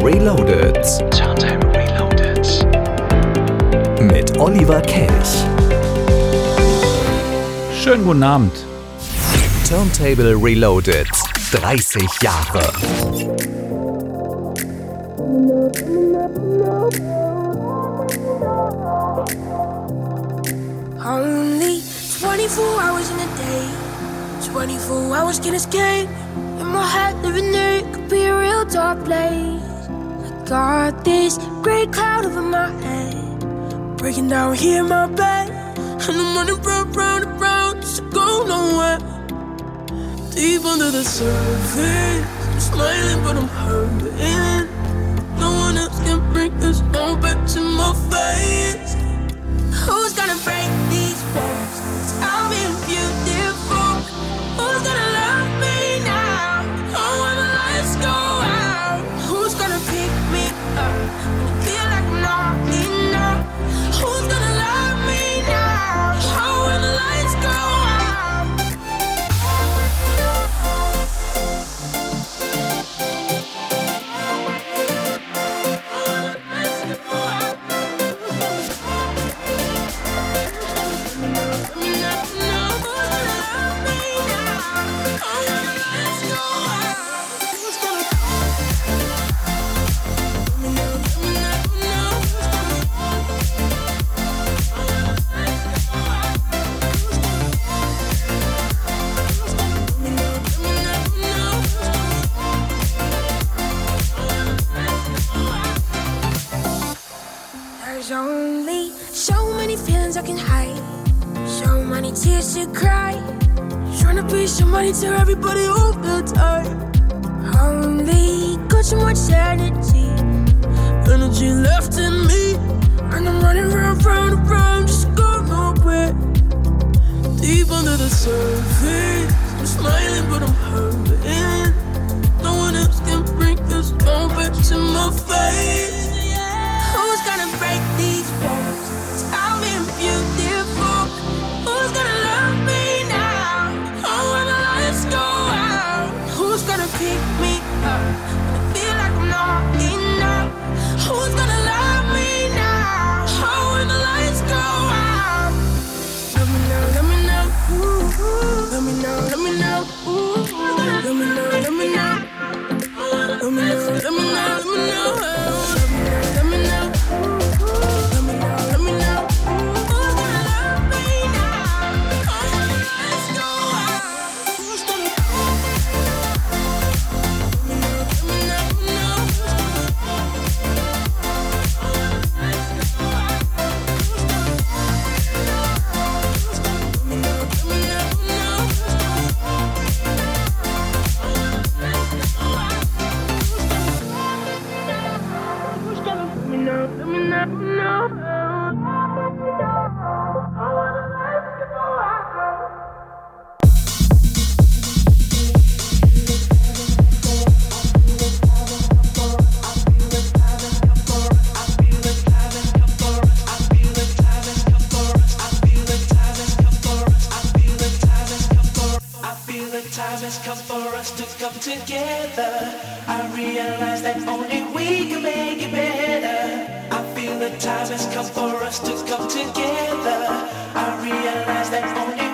Reloaded. Turntable Reloaded. Mit Oliver Kelch. Schönen guten Abend. Turntable Reloaded. 30 Jahre. Only 24 hours in a day. 24 hours can escape. In my head, living there, it could be a real dark place. Got this great cloud over my head, breaking down here in my bed. And I'm running round, round, and round, just to go nowhere. Deep under the surface, I'm smiling, but I'm hurting. No one else can bring this all back to my face. Who's gonna break? should cry. Trying to be money to everybody all the time. Only got too much energy, energy left in me, and I'm running round, round, round, just going nowhere. Deep under the surface, I'm smiling but I'm hurting. No one else can bring this moment to my face. Who's gonna break? together. I realize that only we can make it better. I feel the time has come for us to come together. I realize that only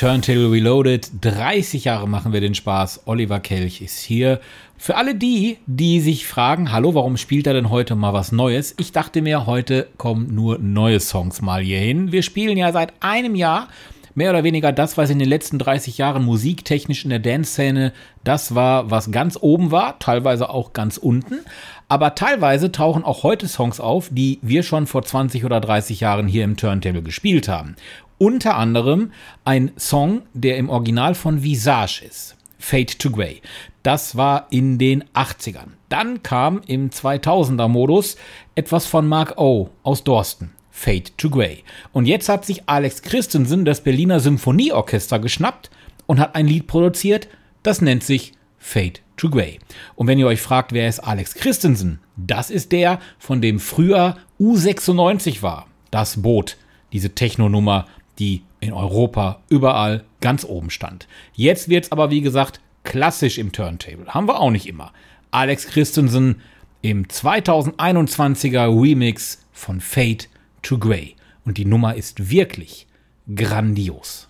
Turntable Reloaded. 30 Jahre machen wir den Spaß. Oliver Kelch ist hier. Für alle die, die sich fragen, hallo, warum spielt er denn heute mal was Neues? Ich dachte mir, heute kommen nur neue Songs mal hier hin. Wir spielen ja seit einem Jahr mehr oder weniger das, was in den letzten 30 Jahren musiktechnisch in der Dance-Szene das war, was ganz oben war, teilweise auch ganz unten. Aber teilweise tauchen auch heute Songs auf, die wir schon vor 20 oder 30 Jahren hier im Turntable gespielt haben. Unter anderem ein Song, der im Original von Visage ist. Fade to Grey. Das war in den 80ern. Dann kam im 2000er Modus etwas von Mark O aus Dorsten. Fade to Grey. Und jetzt hat sich Alex Christensen das Berliner Symphonieorchester geschnappt und hat ein Lied produziert, das nennt sich Fade to Grey. Und wenn ihr euch fragt, wer ist Alex Christensen? Das ist der, von dem früher U96 war. Das Boot, diese Techno-Nummer, die in Europa überall ganz oben stand. Jetzt wird es aber, wie gesagt, klassisch im Turntable. Haben wir auch nicht immer. Alex Christensen im 2021er Remix von Fade to Grey. Und die Nummer ist wirklich grandios.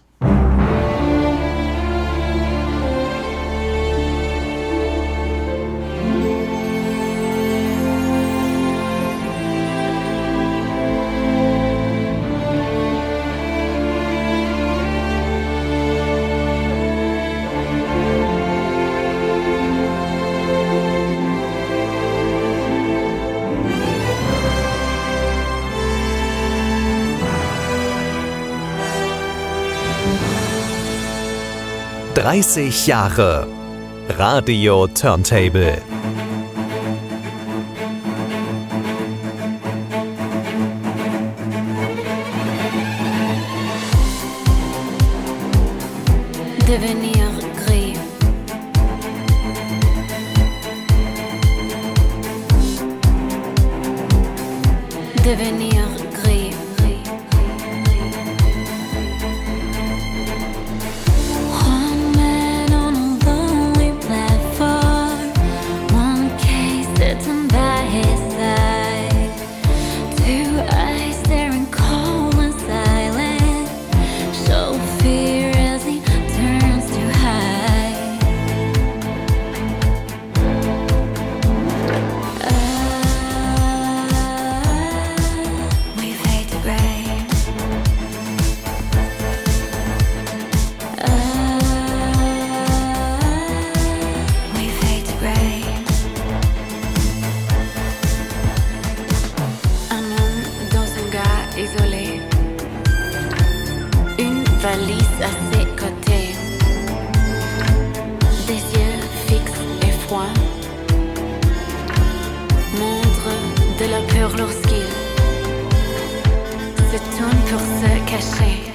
30 Jahre Radio Turntable. vainqueurs lorsqu'ils se tournent pour se cacher.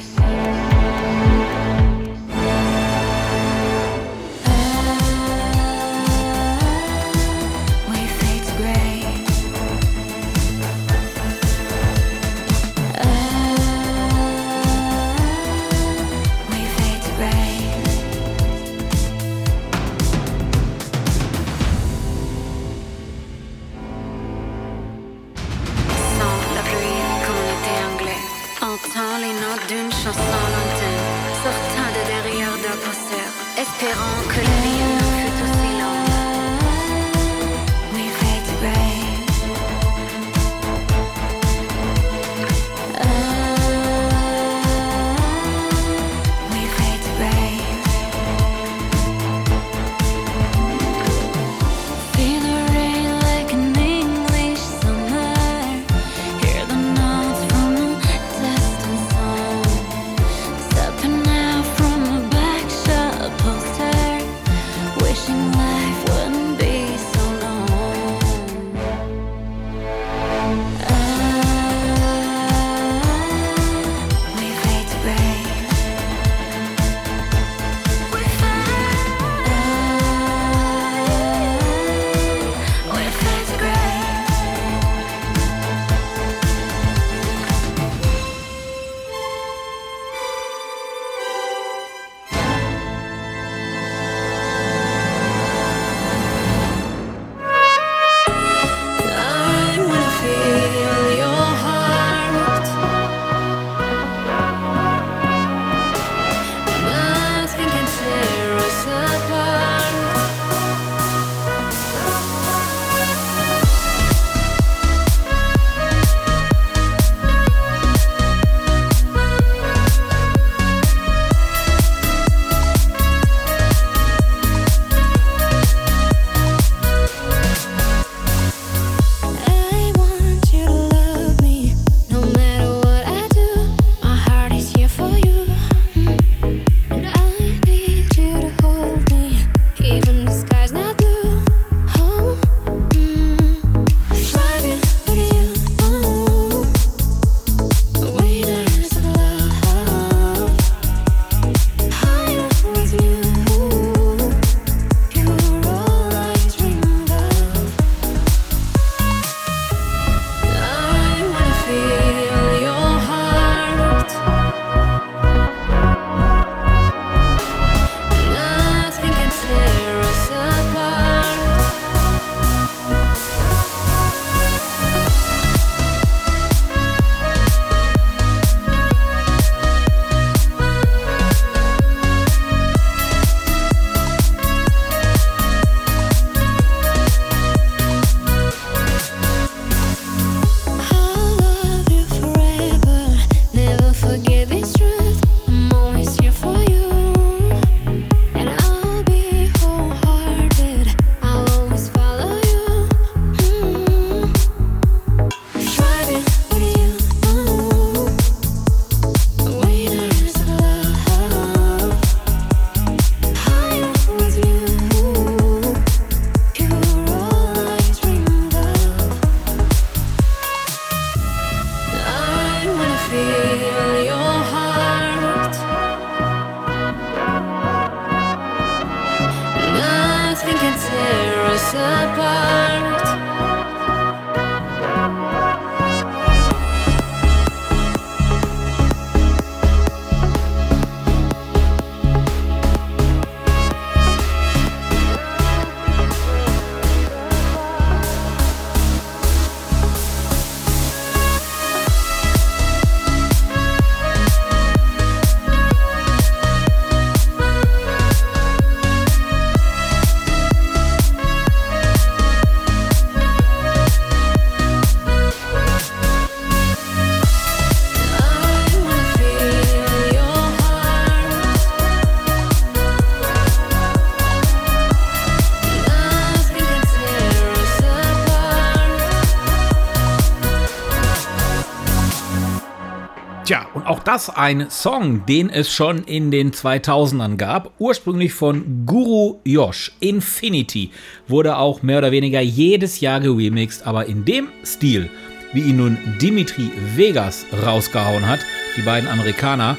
das ein Song, den es schon in den 2000ern gab, ursprünglich von Guru Josh. Infinity wurde auch mehr oder weniger jedes Jahr geremixed, aber in dem Stil, wie ihn nun Dimitri Vegas rausgehauen hat, die beiden Amerikaner,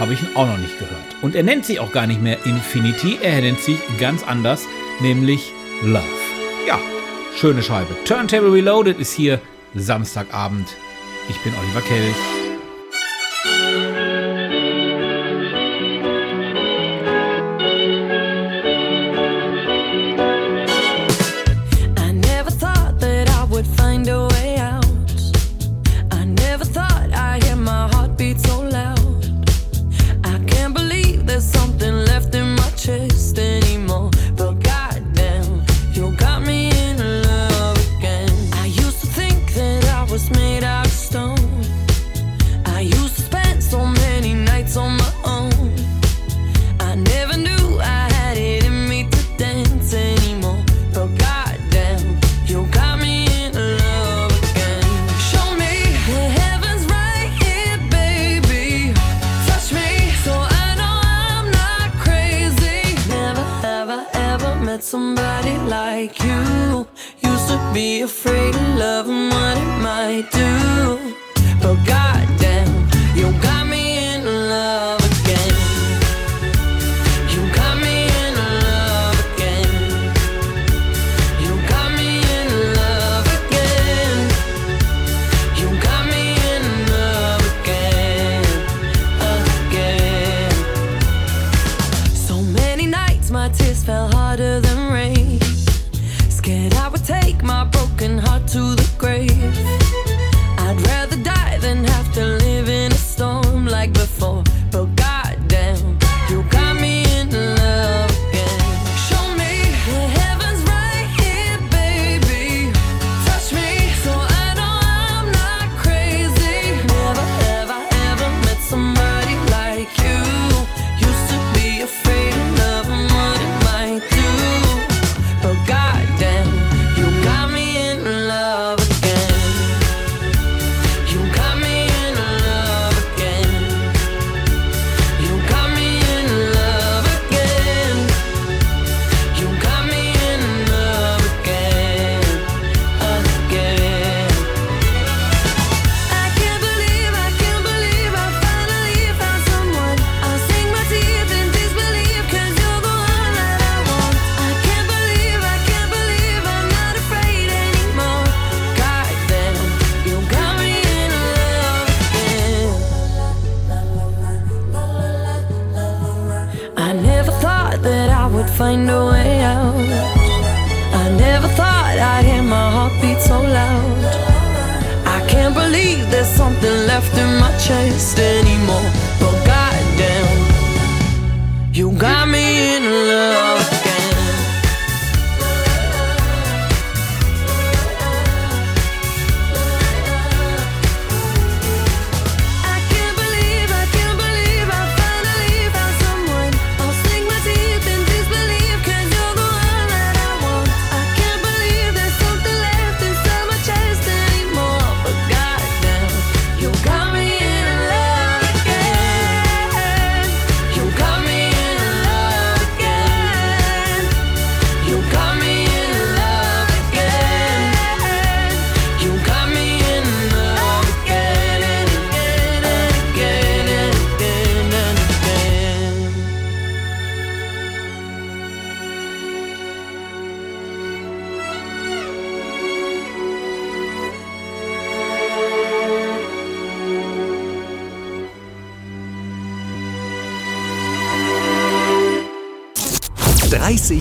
habe ich ihn auch noch nicht gehört. Und er nennt sich auch gar nicht mehr Infinity, er nennt sich ganz anders, nämlich Love. Ja, schöne Scheibe. Turntable Reloaded ist hier Samstagabend. Ich bin Oliver Kelch.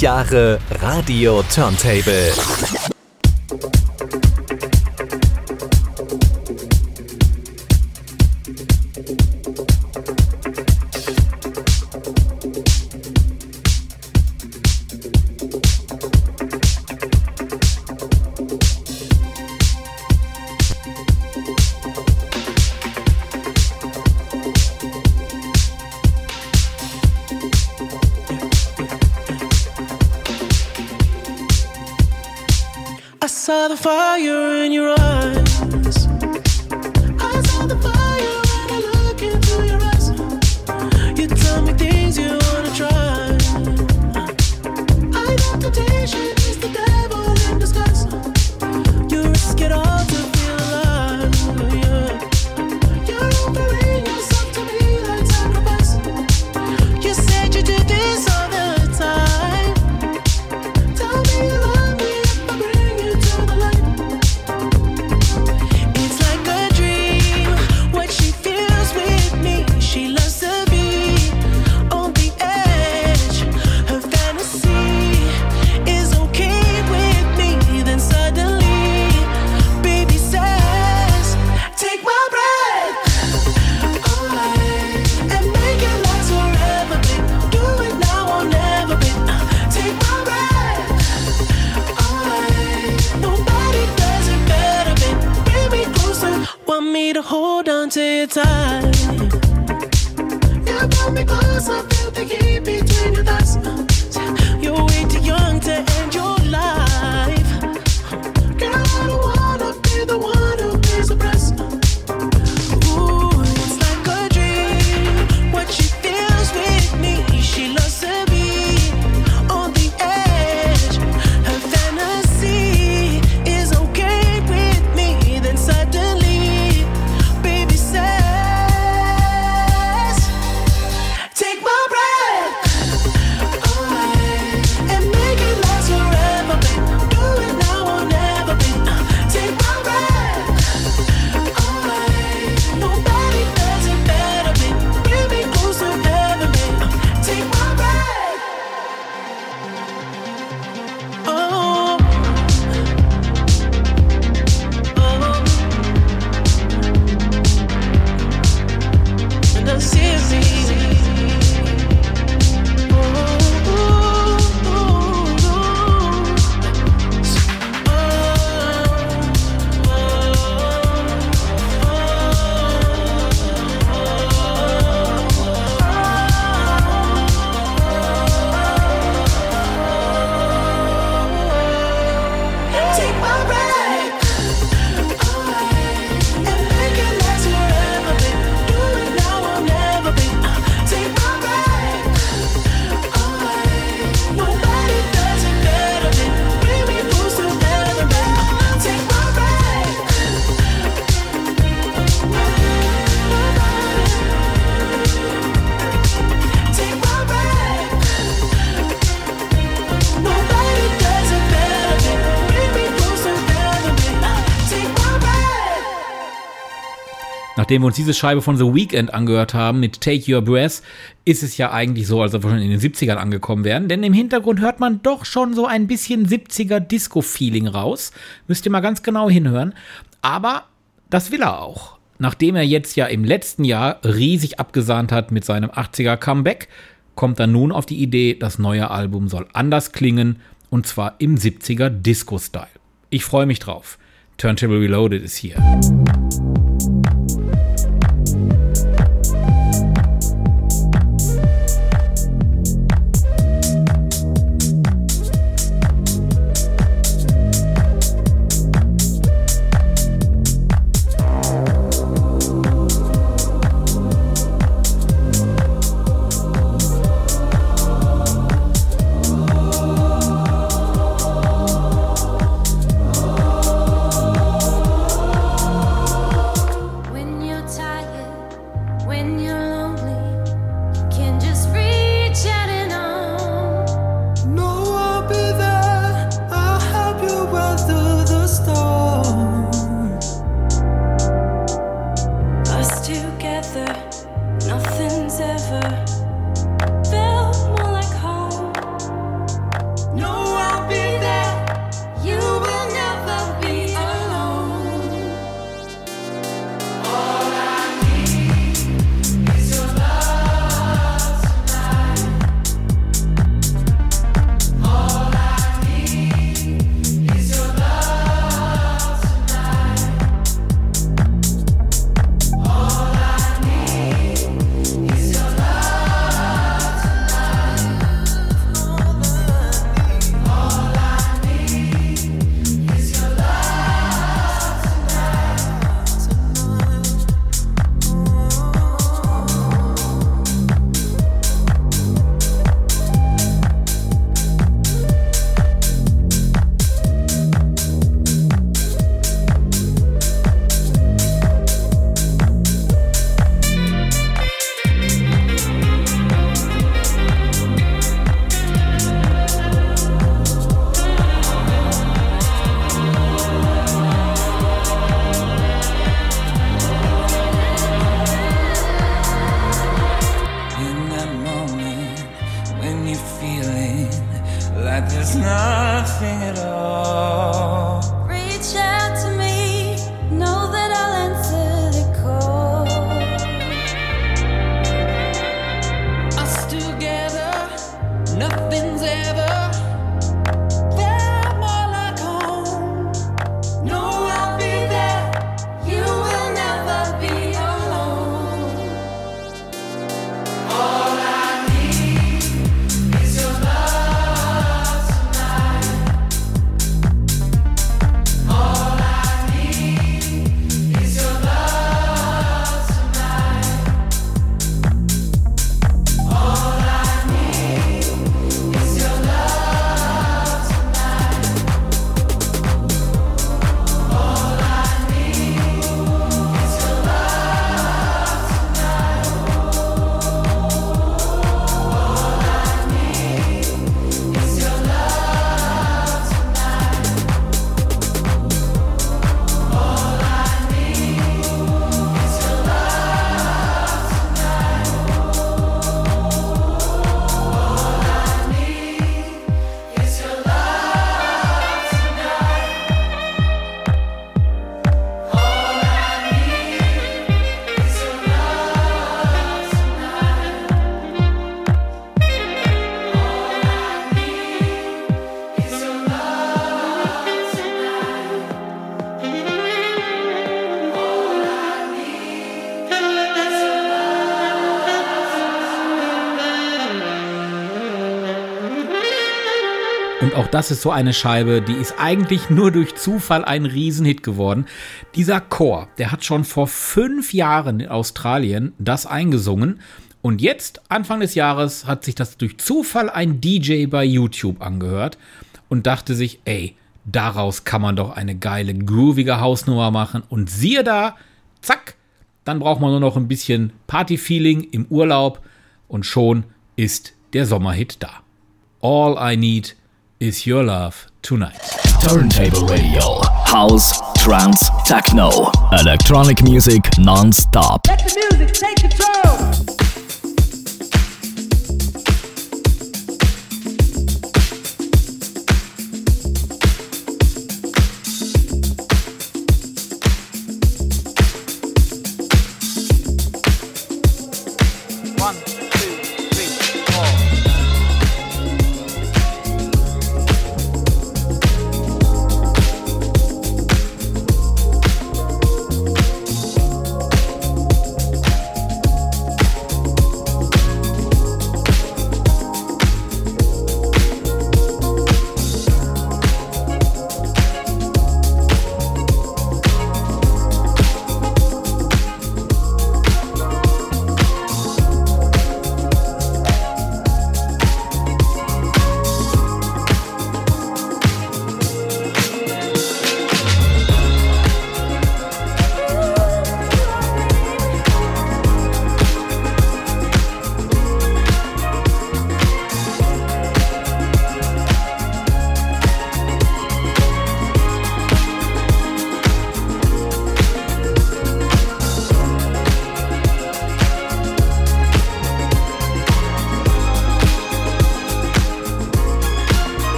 Jahre Radio Turntable. fire. Nachdem wir uns diese Scheibe von The Weeknd angehört haben mit Take Your Breath, ist es ja eigentlich so, als ob wir schon in den 70ern angekommen wären. Denn im Hintergrund hört man doch schon so ein bisschen 70er Disco-Feeling raus. Müsst ihr mal ganz genau hinhören. Aber das will er auch. Nachdem er jetzt ja im letzten Jahr riesig abgesahnt hat mit seinem 80er Comeback, kommt er nun auf die Idee, das neue Album soll anders klingen und zwar im 70er Disco-Style. Ich freue mich drauf. Turntable Reloaded ist hier. Das ist so eine Scheibe, die ist eigentlich nur durch Zufall ein Riesenhit geworden. Dieser Chor, der hat schon vor fünf Jahren in Australien das eingesungen. Und jetzt, Anfang des Jahres, hat sich das durch Zufall ein DJ bei YouTube angehört und dachte sich, ey, daraus kann man doch eine geile, groovige Hausnummer machen. Und siehe da, zack, dann braucht man nur noch ein bisschen Party-Feeling im Urlaub und schon ist der Sommerhit da. All I need is your love tonight. Turntable Radio. House, Trance, Techno. Electronic music non-stop. Let the music take control.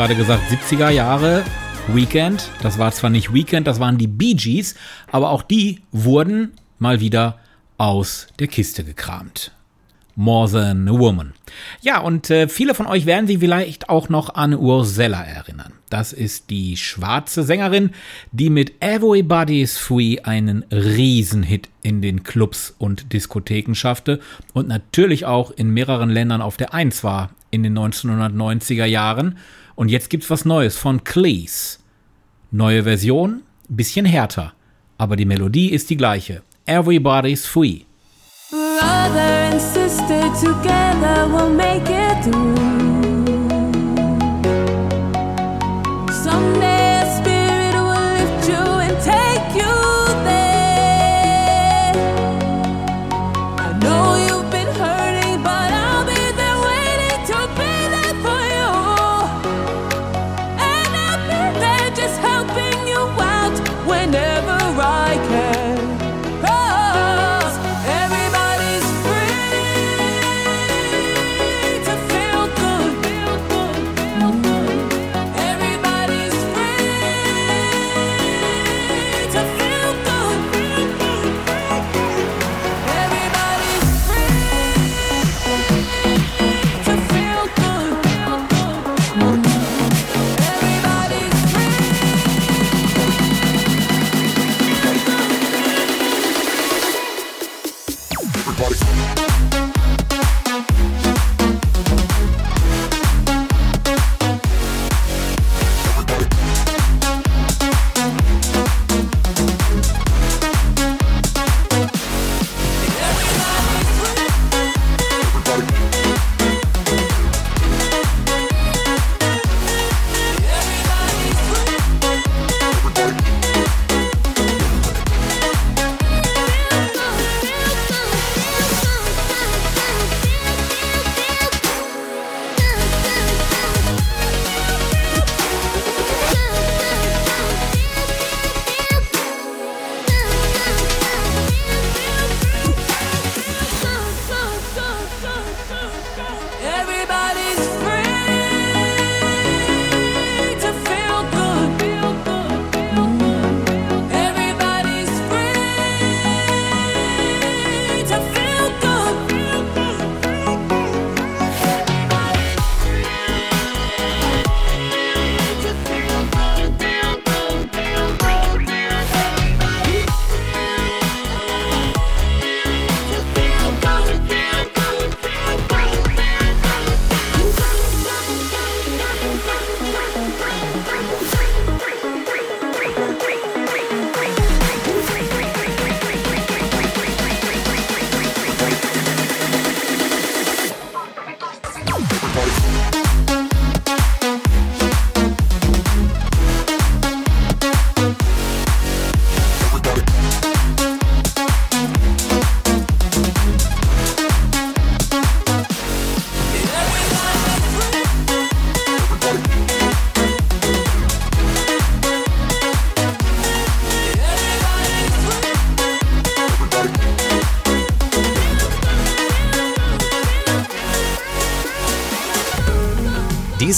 Gerade gesagt, 70er Jahre Weekend. Das war zwar nicht Weekend, das waren die Bee Gees, aber auch die wurden mal wieder aus der Kiste gekramt. More Than a Woman. Ja, und äh, viele von euch werden sich vielleicht auch noch an Ursella erinnern. Das ist die schwarze Sängerin, die mit Everybody's Free einen Riesenhit in den Clubs und Diskotheken schaffte und natürlich auch in mehreren Ländern auf der Eins war in den 1990er Jahren. Und jetzt gibt's was Neues von Cleese. Neue Version, bisschen härter, aber die Melodie ist die gleiche. Everybody's Free. Brother and sister together we'll make it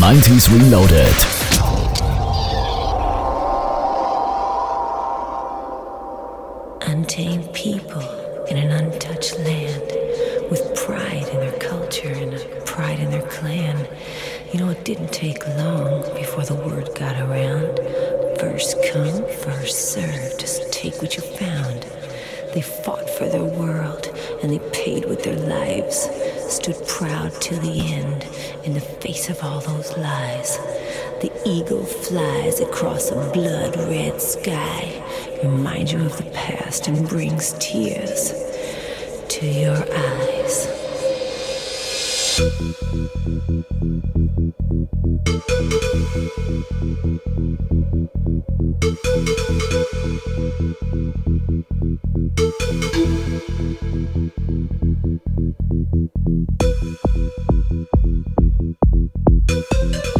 90s Reloaded. Untamed people in an untouched land with pride in their culture and pride in their clan. You know, it didn't take long before the word got around. First come, first serve. Just take what you found. They fought for their world and they paid with their lives. Stood proud till the end in the face of all those lies. The eagle flies across a blood red sky, reminds you of the past and brings tears to your eyes. thank you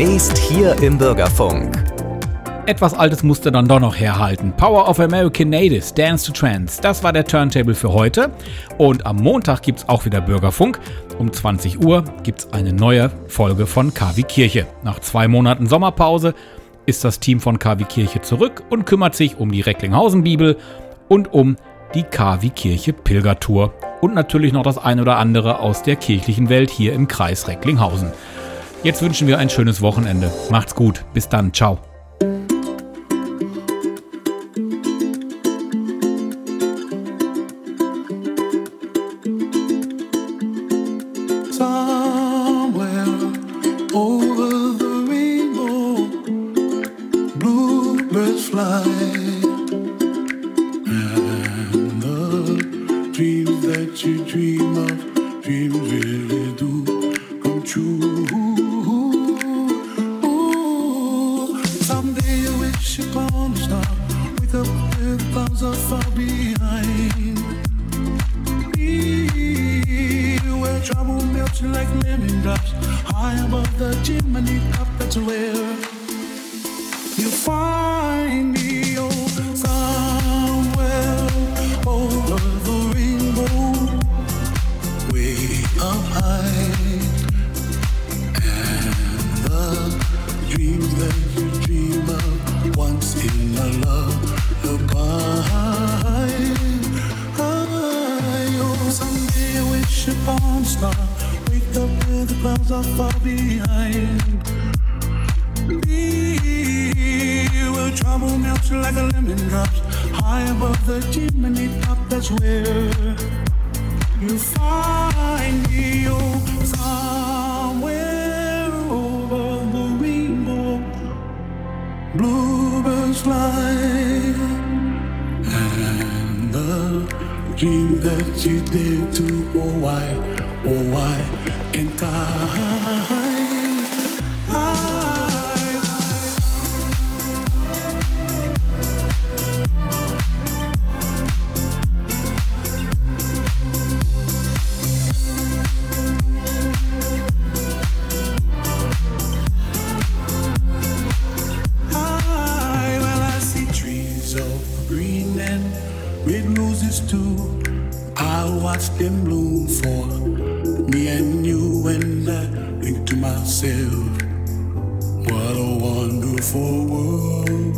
Demnächst hier im Bürgerfunk. Etwas Altes musste dann doch noch herhalten. Power of American Natives, Dance to Trance. Das war der Turntable für heute. Und am Montag gibt's auch wieder Bürgerfunk. Um 20 Uhr gibt's eine neue Folge von KW Kirche. Nach zwei Monaten Sommerpause ist das Team von KW Kirche zurück und kümmert sich um die Recklinghausen Bibel und um die KW Kirche Pilgertour. Und natürlich noch das ein oder andere aus der kirchlichen Welt hier im Kreis Recklinghausen. Jetzt wünschen wir ein schönes Wochenende. Macht's gut. Bis dann. Ciao. Roses too. I watch them bloom for me and you, and I think to myself, what a wonderful world.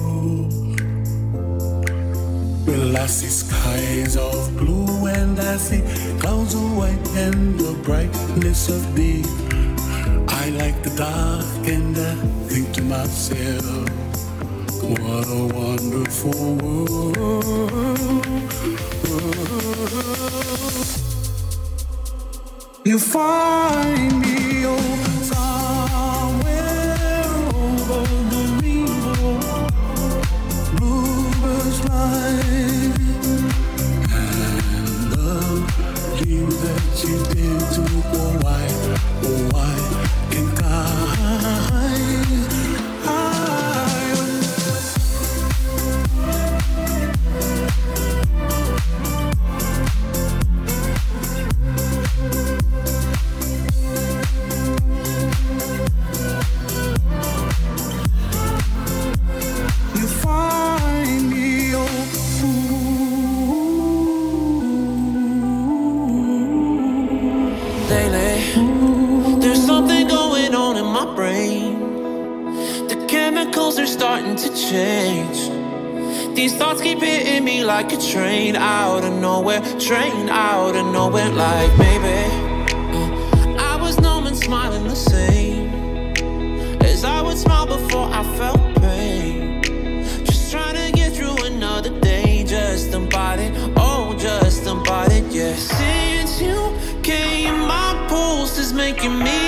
Well, I see skies of blue and I see clouds of white and the brightness of day. I like the dark and I think to myself, what a wonderful world. You find me oh, somewhere over the rainbow, bluebirds fly, and the dream that you did making me